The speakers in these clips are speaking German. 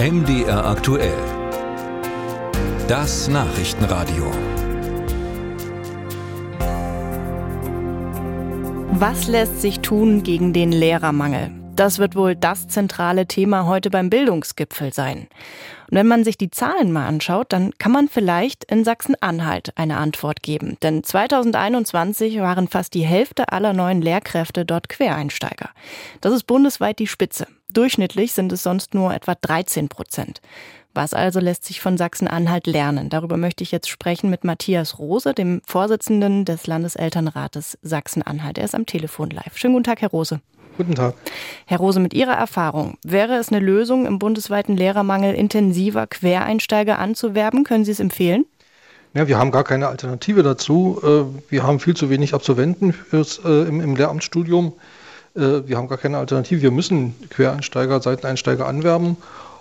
MDR aktuell. Das Nachrichtenradio. Was lässt sich tun gegen den Lehrermangel? Das wird wohl das zentrale Thema heute beim Bildungsgipfel sein. Und wenn man sich die Zahlen mal anschaut, dann kann man vielleicht in Sachsen-Anhalt eine Antwort geben. Denn 2021 waren fast die Hälfte aller neuen Lehrkräfte dort Quereinsteiger. Das ist bundesweit die Spitze. Durchschnittlich sind es sonst nur etwa 13 Prozent. Was also lässt sich von Sachsen-Anhalt lernen? Darüber möchte ich jetzt sprechen mit Matthias Rose, dem Vorsitzenden des Landeselternrates Sachsen-Anhalt. Er ist am Telefon live. Schönen guten Tag, Herr Rose. Guten Tag. Herr Rose, mit Ihrer Erfahrung, wäre es eine Lösung, im bundesweiten Lehrermangel intensiver Quereinsteiger anzuwerben? Können Sie es empfehlen? Ja, wir haben gar keine Alternative dazu. Äh, wir haben viel zu wenig Absolventen fürs, äh, im, im Lehramtsstudium. Äh, wir haben gar keine Alternative. Wir müssen Quereinsteiger, Seiteneinsteiger anwerben.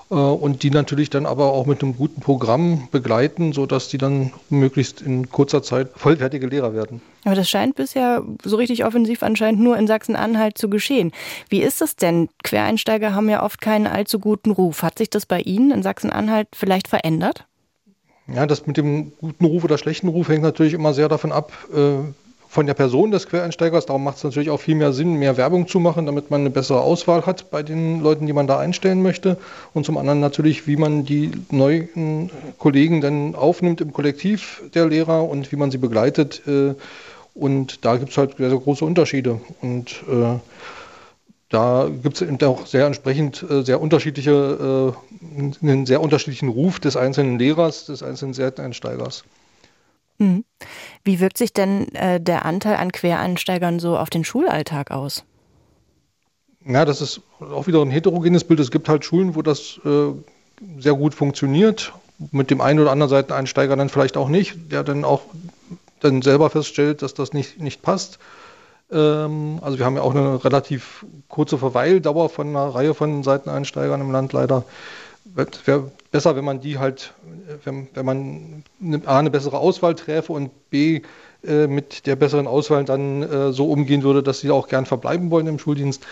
Äh, und die natürlich dann aber auch mit einem guten Programm begleiten, sodass die dann möglichst in kurzer Zeit vollwertige Lehrer werden. Aber das scheint bisher so richtig offensiv anscheinend nur in Sachsen-Anhalt zu geschehen. Wie ist das denn? Quereinsteiger haben ja oft keinen allzu guten Ruf. Hat sich das bei Ihnen in Sachsen-Anhalt vielleicht verändert? Ja, das mit dem guten Ruf oder schlechten Ruf hängt natürlich immer sehr davon ab, äh, von der Person des Quereinsteigers. Darum macht es natürlich auch viel mehr Sinn, mehr Werbung zu machen, damit man eine bessere Auswahl hat bei den Leuten, die man da einstellen möchte. Und zum anderen natürlich, wie man die neuen Kollegen dann aufnimmt im Kollektiv der Lehrer und wie man sie begleitet. Äh, und da gibt es halt sehr, sehr, große Unterschiede. Und äh, da gibt es auch sehr entsprechend äh, sehr unterschiedliche, einen sehr unterschiedlichen Ruf des einzelnen Lehrers, des einzelnen Seiteneinsteigers. Mhm. Wie wirkt sich denn äh, der Anteil an Quereinsteigern so auf den Schulalltag aus? Ja, das ist auch wieder ein heterogenes Bild. Es gibt halt Schulen, wo das äh, sehr gut funktioniert. Mit dem einen oder anderen Seiteneinsteiger dann vielleicht auch nicht, der dann auch dann selber feststellt, dass das nicht, nicht passt. Ähm, also wir haben ja auch eine relativ kurze Verweildauer von einer Reihe von Seiteneinsteigern im Land leider wäre besser, wenn man die halt, wenn, wenn man A, eine bessere Auswahl träfe und B, äh, mit der besseren Auswahl dann äh, so umgehen würde, dass sie auch gern verbleiben wollen im Schuldienst.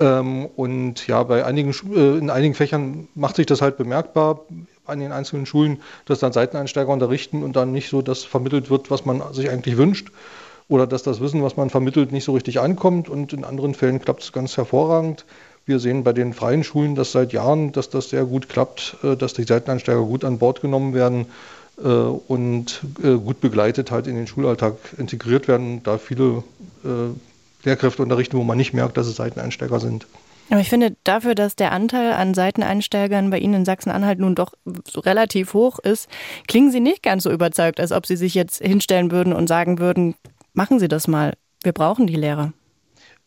Ähm, und ja, bei einigen, äh, in einigen Fächern macht sich das halt bemerkbar an den einzelnen Schulen, dass dann Seiteneinsteiger unterrichten und dann nicht so das vermittelt wird, was man sich eigentlich wünscht. Oder dass das Wissen, was man vermittelt, nicht so richtig ankommt. Und in anderen Fällen klappt es ganz hervorragend. Wir sehen bei den freien Schulen das seit Jahren, dass das sehr gut klappt, äh, dass die Seiteneinsteiger gut an Bord genommen werden äh, und äh, gut begleitet halt in den Schulalltag integriert werden, da viele Lehrkräfte unterrichten, wo man nicht merkt, dass es Seiteneinsteiger sind. Aber ich finde dafür, dass der Anteil an Seiteneinsteigern bei Ihnen in Sachsen-Anhalt nun doch relativ hoch ist, klingen Sie nicht ganz so überzeugt, als ob Sie sich jetzt hinstellen würden und sagen würden, machen Sie das mal. Wir brauchen die Lehrer.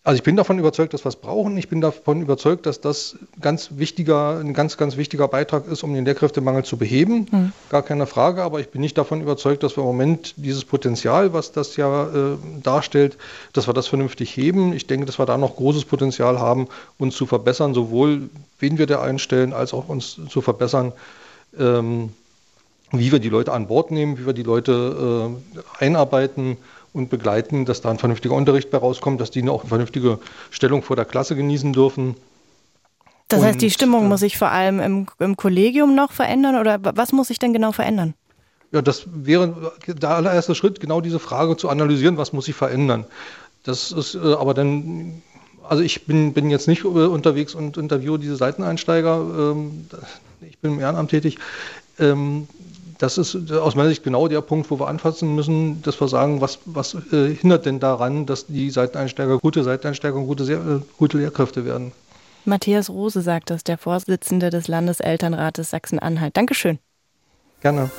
Also ich bin davon überzeugt, dass wir es brauchen. Ich bin davon überzeugt, dass das ganz wichtiger, ein ganz, ganz wichtiger Beitrag ist, um den Lehrkräftemangel zu beheben. Mhm. Gar keine Frage. Aber ich bin nicht davon überzeugt, dass wir im Moment dieses Potenzial, was das ja äh, darstellt, dass wir das vernünftig heben. Ich denke, dass wir da noch großes Potenzial haben, uns zu verbessern, sowohl wen wir da einstellen, als auch uns zu verbessern. Ähm, wie wir die Leute an Bord nehmen, wie wir die Leute äh, einarbeiten und begleiten, dass da ein vernünftiger Unterricht bei rauskommt, dass die auch eine vernünftige Stellung vor der Klasse genießen dürfen. Das heißt, die Stimmung äh, muss sich vor allem im, im Kollegium noch verändern oder was muss sich denn genau verändern? Ja, das wäre der allererste Schritt, genau diese Frage zu analysieren, was muss sich verändern. Das ist äh, aber dann, also ich bin, bin jetzt nicht äh, unterwegs und interviewe diese Seiteneinsteiger, ähm, ich bin im Ehrenamt tätig. Das ist aus meiner Sicht genau der Punkt, wo wir anfassen müssen, dass wir sagen, was, was äh, hindert denn daran, dass die Seiteneinsteiger gute Seiteneinsteiger und gute, äh, gute Lehrkräfte werden. Matthias Rose sagt das, der Vorsitzende des Landeselternrates Sachsen-Anhalt. Dankeschön. Gerne.